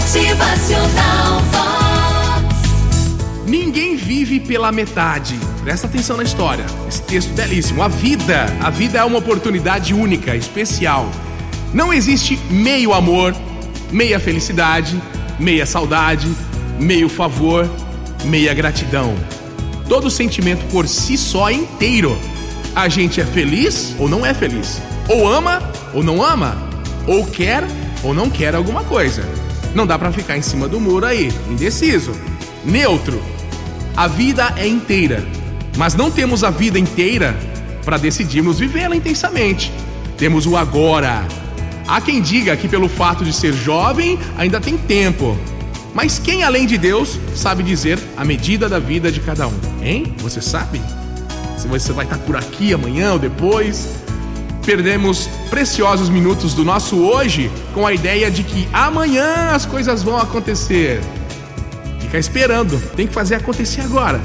Motivacional Vox. Ninguém vive pela metade. Presta atenção na história. Esse texto belíssimo. A vida, a vida é uma oportunidade única, especial. Não existe meio amor, meia felicidade, meia saudade, meio favor, meia gratidão. Todo sentimento por si só é inteiro. A gente é feliz ou não é feliz. Ou ama ou não ama. Ou quer ou não quer alguma coisa. Não dá pra ficar em cima do muro aí, indeciso. Neutro. A vida é inteira, mas não temos a vida inteira para decidirmos vivê-la intensamente. Temos o agora. Há quem diga que pelo fato de ser jovem ainda tem tempo. Mas quem além de Deus sabe dizer a medida da vida de cada um? Hein? Você sabe? Se você vai estar por aqui amanhã ou depois, perdemos preciosos minutos do nosso hoje com a ideia de que amanhã as coisas vão acontecer. Fica esperando, tem que fazer acontecer agora.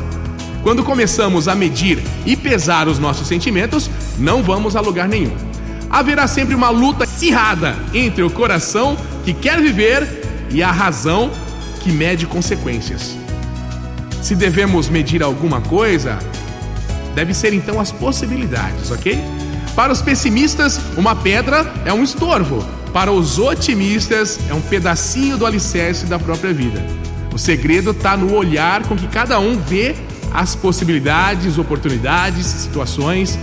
Quando começamos a medir e pesar os nossos sentimentos, não vamos a lugar nenhum. Haverá sempre uma luta acirrada entre o coração que quer viver e a razão que mede consequências. Se devemos medir alguma coisa, deve ser então as possibilidades, ok? Para os pessimistas, uma pedra é um estorvo. Para os otimistas, é um pedacinho do alicerce da própria vida. O segredo está no olhar com que cada um vê as possibilidades, oportunidades, situações.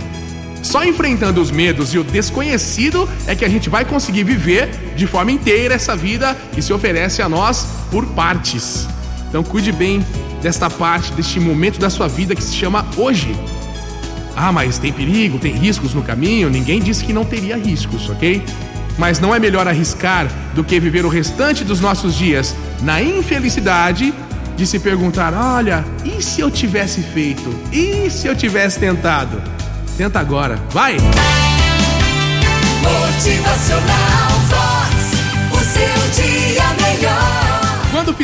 Só enfrentando os medos e o desconhecido é que a gente vai conseguir viver de forma inteira essa vida que se oferece a nós por partes. Então cuide bem desta parte, deste momento da sua vida que se chama hoje. Ah, mas tem perigo, tem riscos no caminho? Ninguém disse que não teria riscos, ok? Mas não é melhor arriscar do que viver o restante dos nossos dias na infelicidade de se perguntar: olha, e se eu tivesse feito? E se eu tivesse tentado? Tenta agora, vai! Motivacional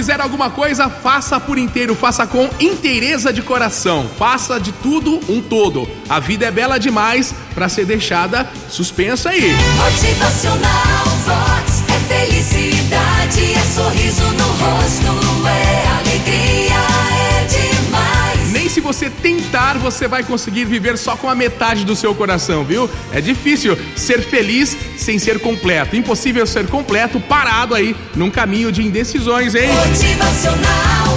fizer alguma coisa, faça por inteiro, faça com inteireza de coração, faça de tudo um todo. A vida é bela demais para ser deixada suspensa aí. Motivacional Vox. É felicidade, é sorriso no rosto, é alegria, é demais. Nem se você você vai conseguir viver só com a metade do seu coração, viu? É difícil ser feliz sem ser completo. Impossível ser completo parado aí num caminho de indecisões, hein? Motivacional